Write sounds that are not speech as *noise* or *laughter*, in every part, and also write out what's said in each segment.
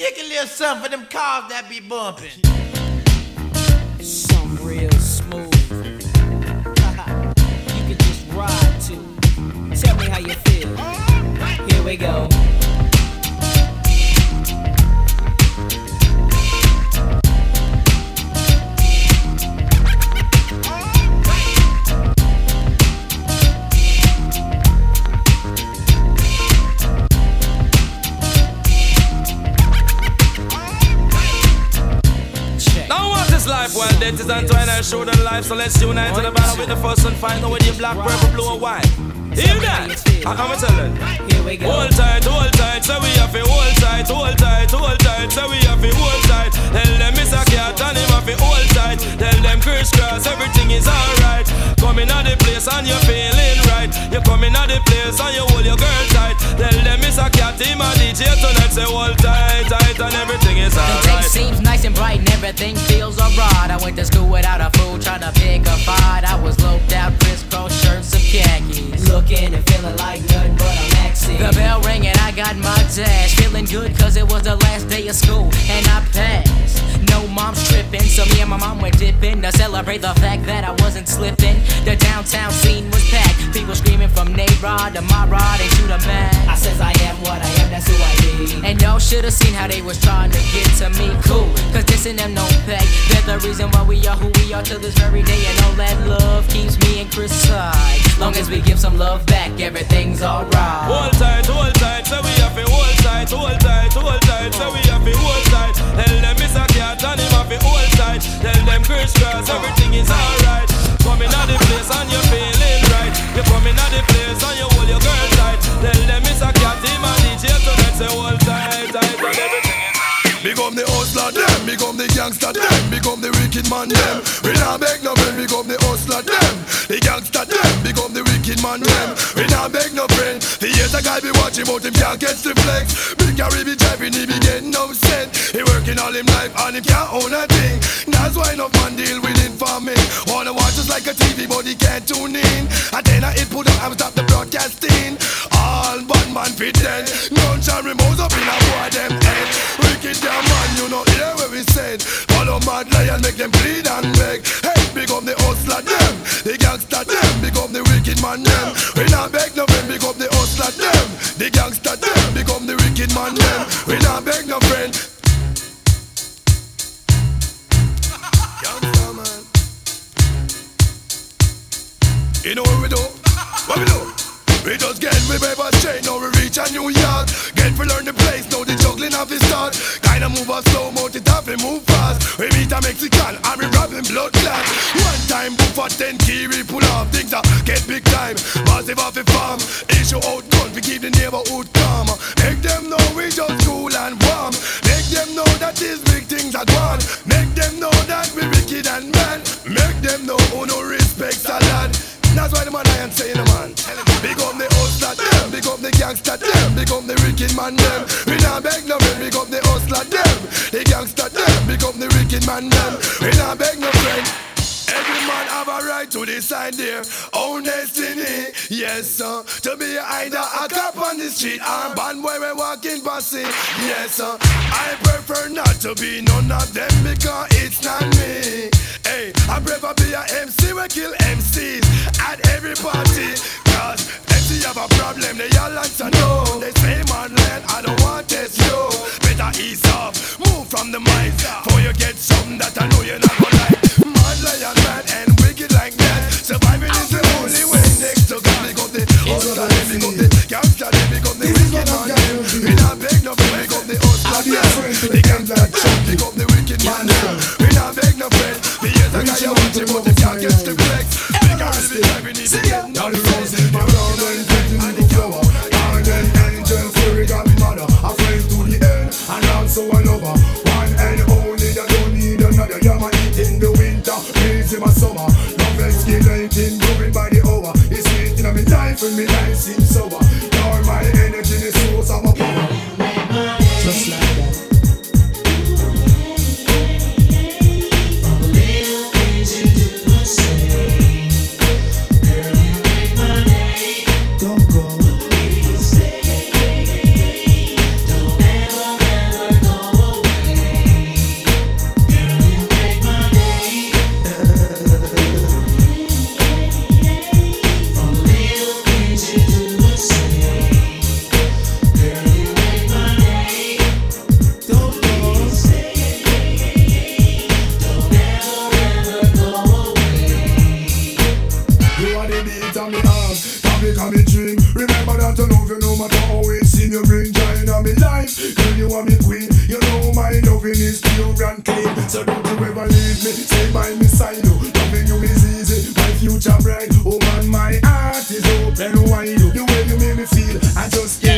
Kick a little something for them cars that be bumping. Some real smooth. *laughs* you can just ride to. Tell me how you feel. Here we go. Is entwined I show the life So let's unite to the battle with the first and find out with the black, purple, blue or white. Hear that? I'm telling Here we go. Hold tight, hold tight, so we have to hold tight Hold tight, hold tight, so we have to hold tight. Tell them it's a cat and him have to hold tight. Tell them crisscross, everything is alright. Coming out the place and you're feeling right. You coming out the place and you hold your girl tight. Tell them it's a cat, him a DJ tonight Say hold everything feels alright. I went to school without a fool trying to pick a fight. I was loped out, crisscross shirts and khakis. Looking and feeling like nothing but a maxi. The bell rang and I got my dash. Feeling good cause it was the last day of school and I passed mom's tripping. So me and my mom were dipping To celebrate the fact that I wasn't slipping. The downtown scene was packed. People screaming from Nayrod to my rod and to the man I says I am what I am, that's who I be. And y'all should've seen how they was trying to get to me. Cool, cause this and them no pay. They're the reason why we are who we are till this very day. And all that love keeps me and Chris side Long as we give some love back, everything's alright. Hold tight, hold tight, so we have to hold tight Hold tight, hold tight, so we have to hold tight. Tell them it's a cat and have to hold tight Tell them crisscross, everything is alright. Coming out the place and you're feeling right. You coming out the place and you hold your girl tight. Tell them it's a cat, him a DJ tonight Say hold tight, tight and Become the hustler them, become the gangster them, become the wicked man them. We not beg no friend, become the hustler them, the gangster them, become the wicked man them. We not beg no friend. A guy be watching, but him can't catch the flex. Big carry be driving, he be getting upset. He working all him life and he can't own a thing. That's why enough man deal with informing. Wanna watch us like a TV, but he can't tune in. And then I hit put up and stop the broadcasting. All bad man fit then. Guns and remotes up in a boy them head. Wicked damn man, you know hear what we said. Follow mad lion, make them bleed and beg. Hey, big up the hustler them, the gangster them, big up the wicked man them. Man them. We not beg no friend. Gangster man. You know what we do? What we do? We just get we paper straight, now we reach a New York Get to learn the place, now the juggling of the start Kinda move us slow, mount it up and move fast We meet a Mexican and we robbing blood clot One time, book for 10 key, we pull off Things that get big time, massive off the farm Issue out gun, we keep the neighborhood gone Make them know that we wicked and man Make them know who no respects a lad that's why the man I am saying, man. Big up the hustler them, big up the gangster them, big up the wicked man them. We not beg no friend, big up the hustler them, the gangster them, big up the wicked man them. We not beg no friend. Every man have a right to decide their own destiny. Yes, sir. To be either a cop on the street or band boy we walking past it. Yes, sir. I prefer not to be none of them because it's not me. Hey, I prefer be a MC we kill MCs at every party. Cause MC have a problem, they all answer know. They say man land, I don't want this you. Better ease off, move from the mic. Before you get something that I know you're not gonna like. Mad lion man and wicked like that. Surviving is the only way. Next to God, hustler, the the wicked man. We not beg no the the the wicked man. We not beg no. The I got you watching, but they can't the the the A friend to the since you are me queen. You know my loving is pure and clean. So don't you ever leave me. Stay by me side. Oh. Loving you is easy. My future bright. Oh man, my heart is open wide. Oh. The way you make me feel, I just can't.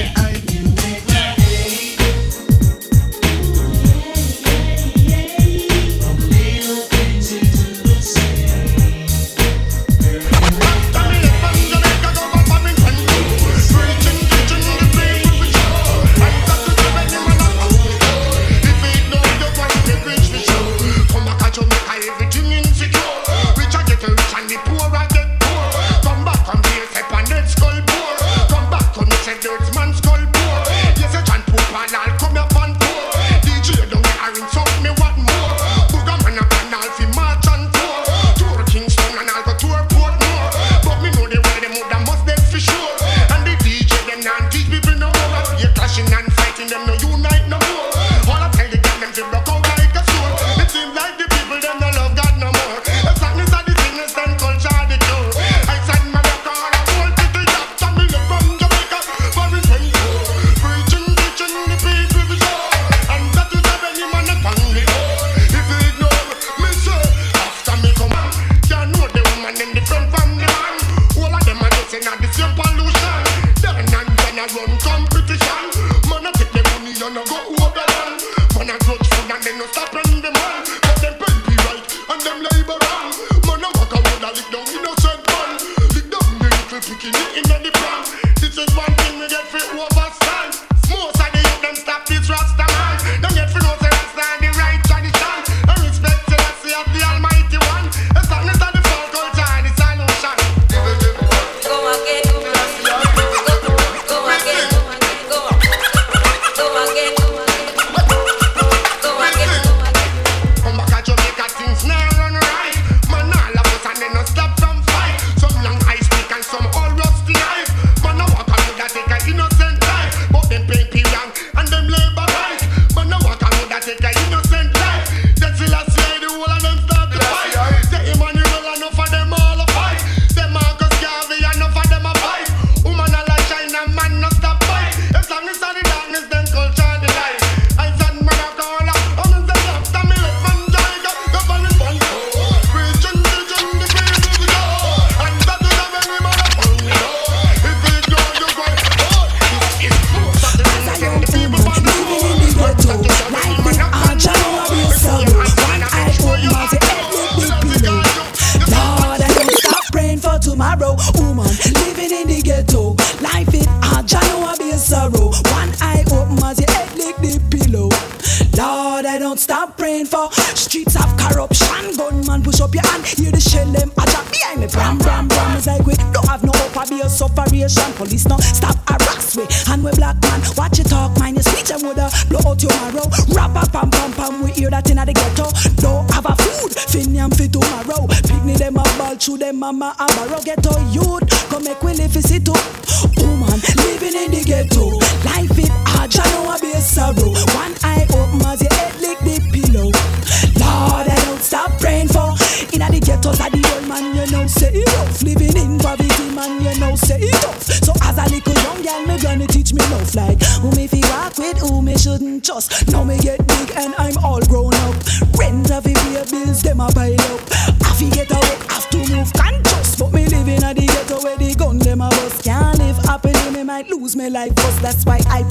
for sure. station. Police no stop harass we. And we black man, watch you talk, mind your speech and woulda blow out your marrow. Rap up pam pam pam, we hear that inna the ghetto. Don't have a food, finiam fi tomorrow. Picnic dem a ball, chew them mama a barrow. Ghetto youth, come make we live fi see too. Woman living in the ghetto, life it hard, you know a be sorrow. love like Who me fi walk with, who me shouldn't trust. Now me get big and I'm all grown up. Rent a fi pay bills, them a pile up. I fi get a work, have to move conscious. But me living at the ghetto where the gun them a bust. Can't live happily, me might lose me life Cause that's why I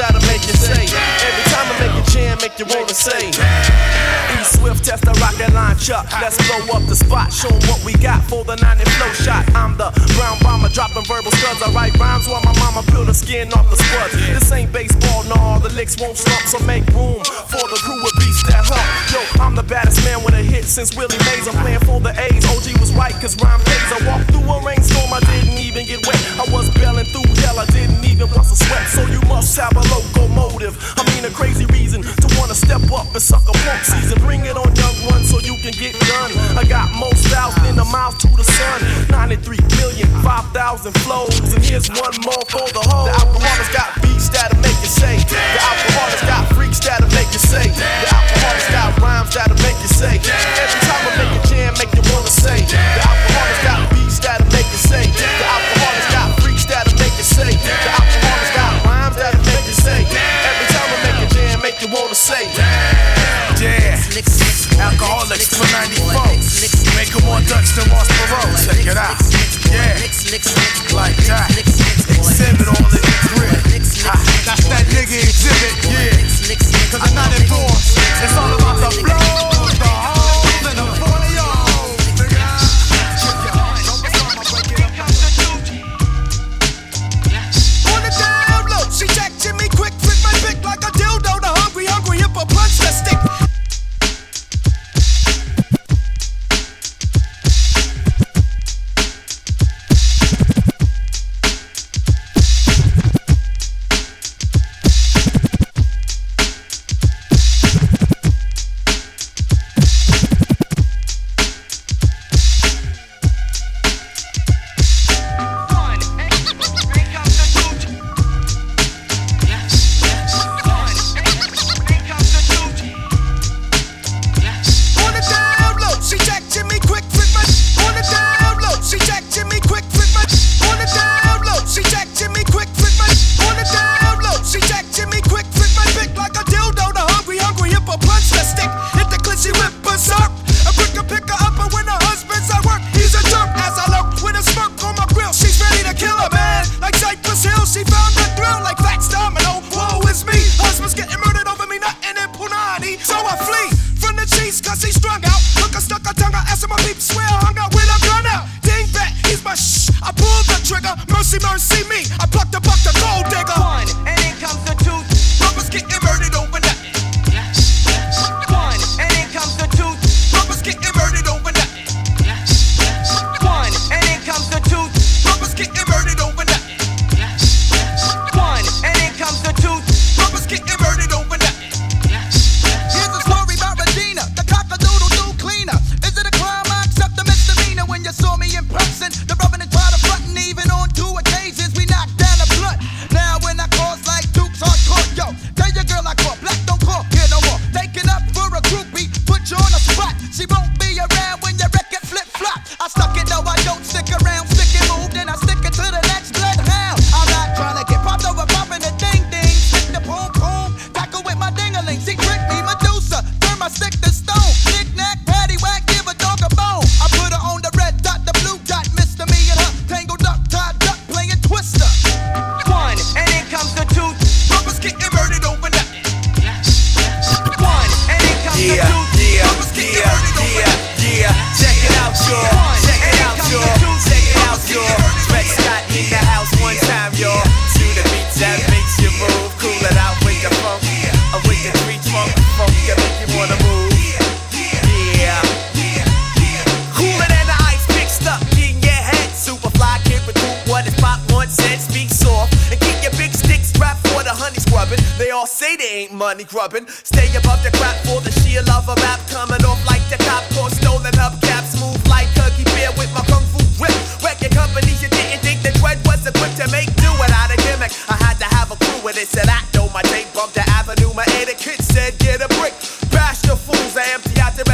try to make you say. Every time I make a jam, make you wanna say. E Swift, test the rocket launcher. Let's blow up the spot, show what we got for the 90 flow shot. I'm the brown bomber, dropping verbal studs. I write rhymes while my mama peel the skin off the spuds. This ain't baseball, nah, the licks won't stop, so make room for the crew with beats that hump. Yo, I'm the baddest man with a hit since Willie Mays. I'm playing for the A's. OG was right, cause rhyme pays. I walked through a rainstorm, I didn't even even get wet. I was bailing through hell, I didn't even once a sweat. So you must have a locomotive. I mean, a crazy reason to wanna step up and suck a punk season. Bring it on, young one, so you can get done. I got most styles in the mouth to the sun. 93 million, 5,000 flows. And here's one more for the whole. The Alkaholiks got beats that'll make you say. The Alkaholiks got freaks that'll make you say. The Alkaholiks got rhymes that'll make you say. Every time I make a jam, make you wanna say. The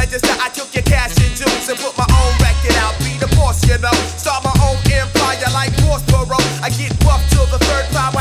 register, I took your cash and jewels and put my own record out. Be the boss, you know. Start my own empire like Prospero. I get buffed till the third time.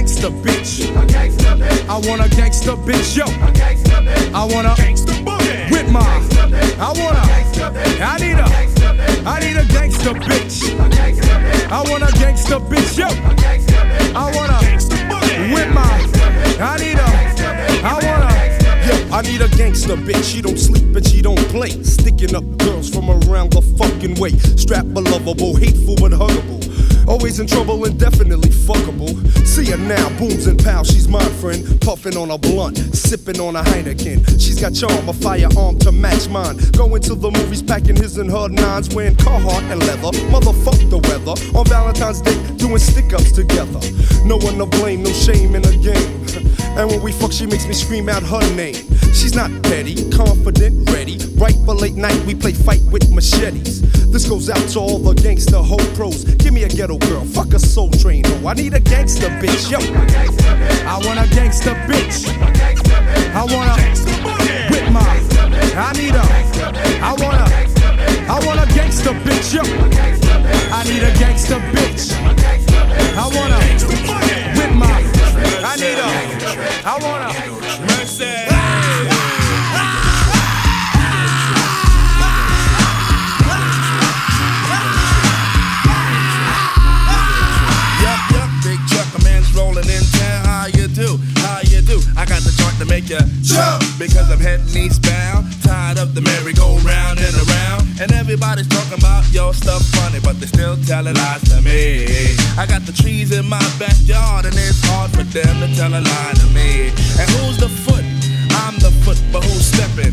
I need a gangster bitch. I want a gangsta bitch, yo. I want a gangsta boogie with my. I want a. I need a. I need a gangsta bitch. I want a gangsta bitch, yo. I want a with my. I need a. I want a. Yo, I need a gangster bitch. She don't sleep and she don't play. Sticking up girls from around the fucking way. Strap a lovable, hateful but huggable. Always in trouble and definitely fuckable. See her now, booms and pow, she's my friend. Puffing on a blunt, sipping on a Heineken. She's got charm, a firearm to match mine. Going to the movies, packing his and her nines, wearing Carhartt and leather. Motherfuck the weather. On Valentine's Day, doing stick ups together. No one to blame, no shame in the game. *laughs* And when we fuck, she makes me scream out her name. She's not petty, confident, ready. Right for late night, we play fight with machetes. This goes out to all the gangster hoe pros. Give me a ghetto girl, fuck a soul train. Oh, I need a gangster bitch, yo. I want a gangster bitch. I want a with my. I need a. I want a. I want a gangster bitch, yo. I need a gangster bitch. I want a with my. I need a. I want a. Joint to make you jump because I'm heading eastbound. Tired of the merry-go-round and around. And everybody's talking about your stuff funny, but they still telling lies to me. I got the trees in my backyard, and it's hard for them to tell a lie to me. And who's the foot? I'm the foot, but who's stepping?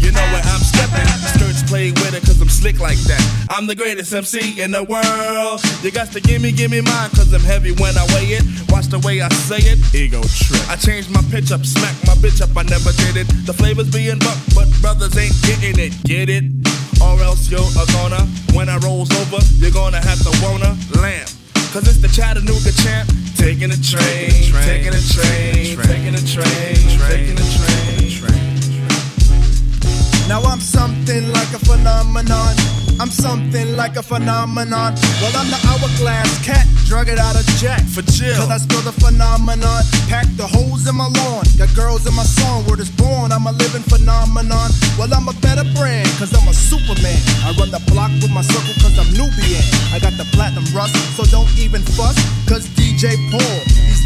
You know where I'm stepping. Skirts play with it cause I'm slick like that. I'm the greatest MC in the world. You got to give me, give me mine cause I'm heavy when I weigh it. Watch the way I say it. Ego trip. I changed my pitch up, smack my bitch up, I never did it. The flavors being bucked, but brothers ain't getting it. Get it? Or else you're a gonna. When I rolls over, you're gonna have to wanna lamp. Cause it's the Chattanooga champ. Taking a train, taking a train, taking a train, training a train, taking a train. Now I'm something like a phenomenon. I'm something like a phenomenon. Well, I'm the hourglass cat, drug it out of jack. For chill. Cause I spill the phenomenon. Pack the holes in my lawn. Got girls in my song. Word is born. I'm a living phenomenon. Well, I'm a better brand. Cause I'm a superman. I run the block with my circle cause I'm Nubian. I got the platinum rust. So don't even fuss. Cause DJ Paul, he's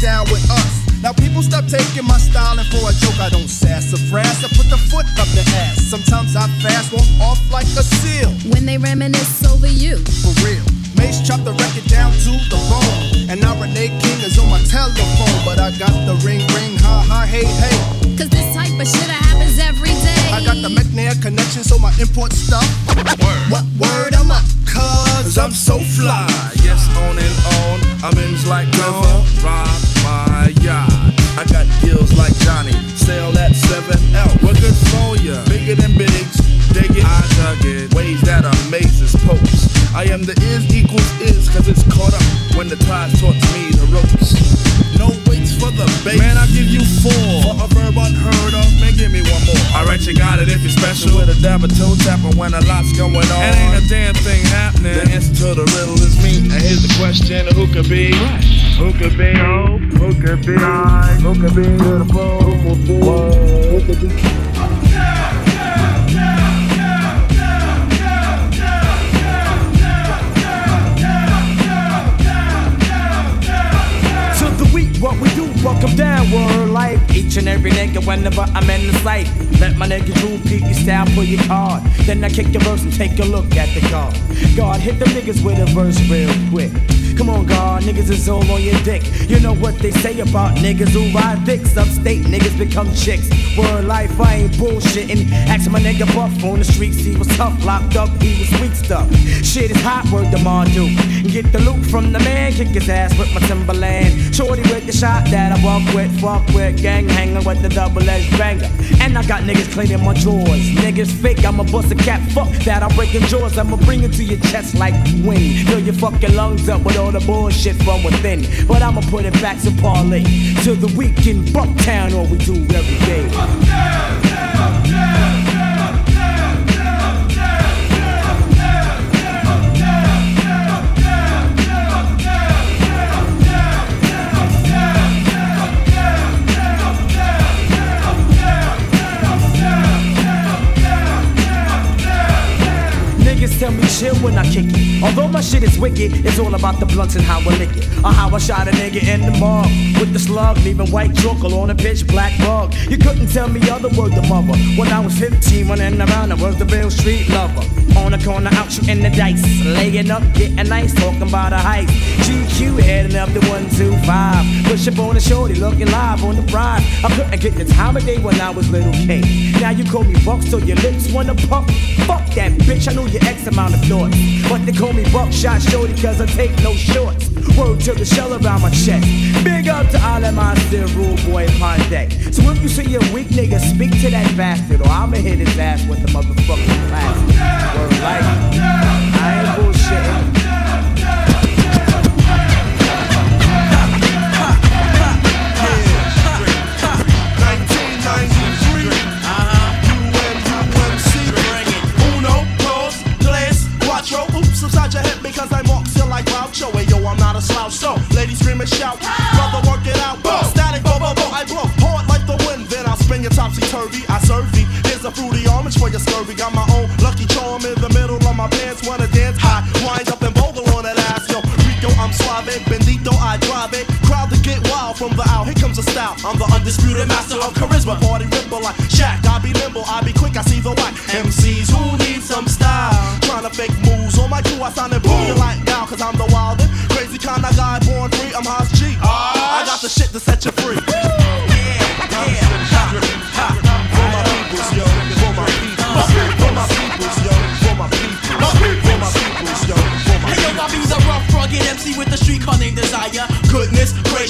down with us. Now people stop taking my styling for a joke. I don't sass or brass. I put the foot up the ass. Sometimes I fast, walk off like a seal. When they reminisce over you. For real. Mace chop the record down to the bone. And now Renee King is on my telephone. But I got the ring ring, ha ha, hey hey. Cause this type of shit happens every day. I got the McNair connection, so my import stuff. Word. What word I'm up? Cause I'm so fly, yes, on and on. I'm in like river, rock my yacht. I got deals like Johnny, sell that 7L. We're good for ya, bigger than bigs. Dig it, I dug it. Ways that amazes popes. I am the is equals is, cause it's caught up when the tide taught me the ropes. No weights for the base. Man, I give you four. For a verb unheard of, man, give me one more. Alright, you got it if you're special. With a dab of toe tapping when a lot's going on. It ain't a damn thing happening. The answer to the riddle is me. And here's the question who could be? Who could be? Who could be? Who could be beautiful? Who could be? Who could be? Walk 'em downward like Each and every nigga whenever I'm in the sight. Let my nigga Drew peek your style, pull your card. Then I kick your verse and take a look at the card. God hit the niggas with a verse real quick. Come on, God, niggas is all on your dick. You know what they say about niggas who ride dicks. Upstate niggas become chicks. Word life, I ain't bullshitting. Ask my nigga Buff on the streets, he was tough, locked up, he was sweet stuff. Shit is hot, word to do. Get the loot from the man, kick his ass with my Timberland. Shorty with the shot that I walk with, fuck with, gang hanging with the double edged banger. And I got niggas cleaning my drawers. Niggas fake, I'ma bust a cap, fuck that, I'm breaking jaws. I'ma bring it to your chest like wind. Fill your fucking lungs up with all the bullshit from within. But I'ma put it back to parlay. To the weekend, Bucktown, all we do every day. Niggas when I kick it. Although my shit is wicked, it's all about the blunts and how I lick it. Or how I shot a nigga in the mug with the slug, leaving white chocolate on a pitch black rug. You couldn't tell me other word the mother. When I was 15, running around, I was the real street lover. On the corner, out shooting the dice. Laying up, getting nice, talking about a height. GQ heading up the 125. Push up on the shorty, looking live on the ride. I couldn't get the time of day when I was little K. Now you call me Buck, so your lips wanna pump. Fuck that bitch, I know your X amount of thoughts. But they call me Buckshot Shorty, cause I take no shorts. Word to the shell around my chest. Big up to all of my still rule boy Pondeck. So if you see a weak nigga, speak to that bastard, or I'ma hit his ass with the motherfucking plastic. I ain't bullshitting. Because I like yo, I'm not a slouch. So, ladies scream and shout. Brother, work it out. Static, bo, bo, bo. I blow hard like the wind. Then I'll spin your topsy turvy. I serve thee. Here's a fruity orange for your scurvy. Got my own from the out. Here comes a style. I'm the undisputed master of charisma. Party ripple like Shaq. I be nimble, I be quick, I see the whack. MCs who need some style. Trying to fake moves on my crew. I sound and boom like now, cause I'm the wildest. Crazy kind of guy born free. I'm Haas G. I got the shit to set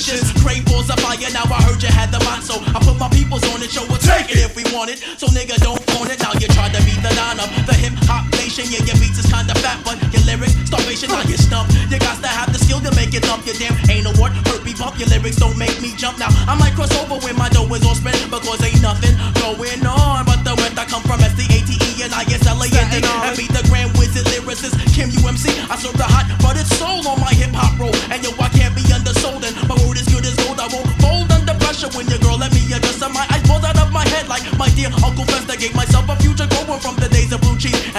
Gracious, great balls of fire. Now I heard you had the mind, so I put my peoples on it. Show we'll take it if we want it. So nigga, don't phone it. Now you try to be the nine of the hip hop nation. Yeah, your beats is kinda fat, but your lyrics starvation. Now you stump. You got to have the skill to make it up. Your damn ain't no word. Hurt me bump. Your lyrics don't make me jump. Now I might cross over when my dough is all spread because ain't nothing going on. But the went I come from S D A T E and I S L A N D and be the grand wizard lyricist Kim UMC. I serve the hot, but it's soul on my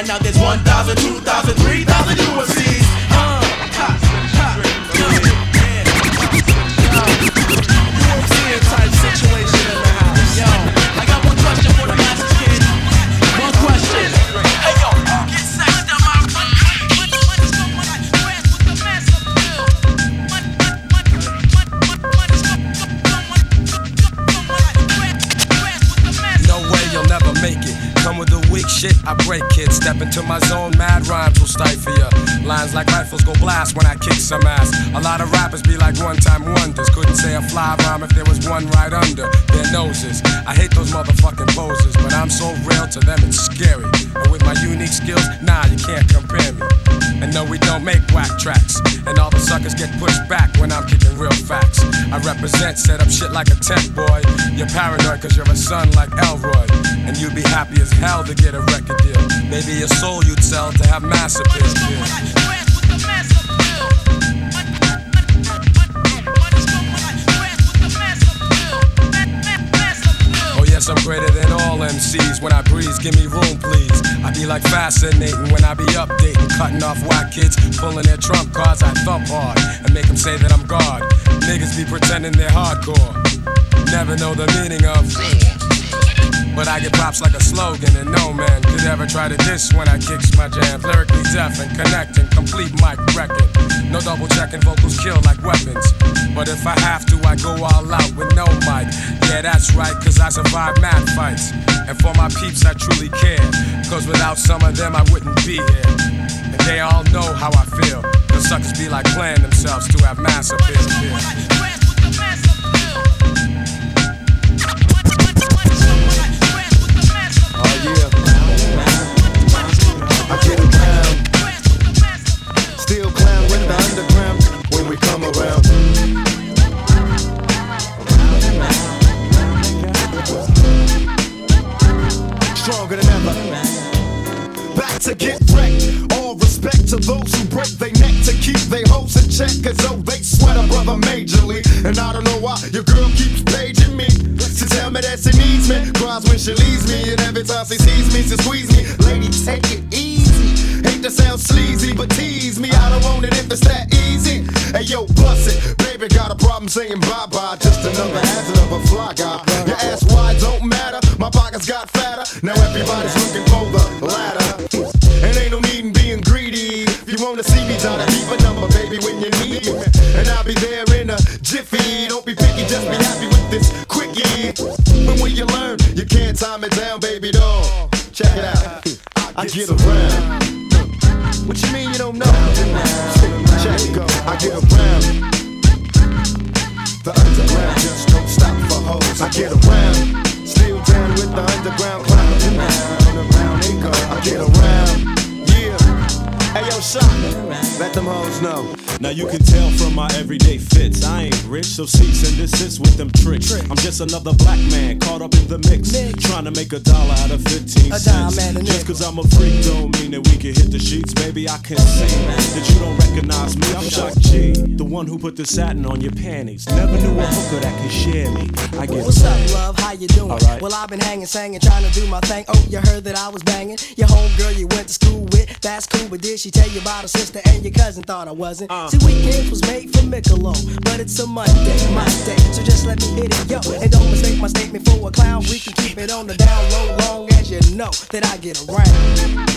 And now there's 1,000, 2,000, 3,000 Rifles go blast when I kick some ass. A lot of rappers be like one time wonders. Couldn't say a fly rhyme if there was one right under their noses. I hate those motherfucking poses, but I'm so real to them it's scary. And with my unique skills, nah, you can't compare me. And no, we don't make whack tracks. And all the suckers get pushed back when I'm kicking real facts. I represent, set up shit like a tech boy. You're paranoid cause you're a son like Elroy. And you'd be happy as hell to get a record deal. Maybe your soul you'd sell to have mass appeal. I'm greater than all MCs. When I breeze, give me room, please. I be like fascinating when I be updating, cutting off whack kids, pulling their trump cards. I thump hard and make them say that I'm God. Niggas be pretending they're hardcore, never know the meaning of. But I get props like a slogan, and no man could ever try to diss when I kicks my jams. Lyrically deaf and connecting, complete mic record. No double checking, vocals kill like weapons. But if I have to, I go all out with no mic. Yeah, that's right, cause I survive mad fights. And for my peeps, I truly care. Cause without some of them, I wouldn't be here. And they all know how I feel. Cause suckers be like playing themselves to have mass appeal. And I don't know why your girl keeps paging me. To tell me that she needs me. Cries when she leaves me. And every time she sees me, she squeeze me. Lady, take it easy. Hate to sound sleazy, but tease me. I don't want it if it's that easy. Hey yo, bust it. Baby, got a problem saying bye bye. Just another hazard of a fly guy. Your ass so cease and desist with them another black man caught up in the mix. Trying to make a dollar out of 15 A cents. dime Just cause I'm a freak don't mean that we can hit the sheets. Baby, I can see that you don't recognize me. I'm Shock G, the one who put the satin on your panties. Never knew a hooker that could share me. I get What's up, love? How you doing? Alright. Well, I've been hanging, singing, trying to do my thing. Oh, you heard that I was banging. Your homegirl you went to school with, that's cool. But did she tell you about her sister and your cousin? Thought I wasn't. Uh. See, weekends was made for Michelob, but it's a Monday, my day. So just let me hit it, yo. And don't mistake my statement for a clown. We can keep it on the down low, long as you know that I get around.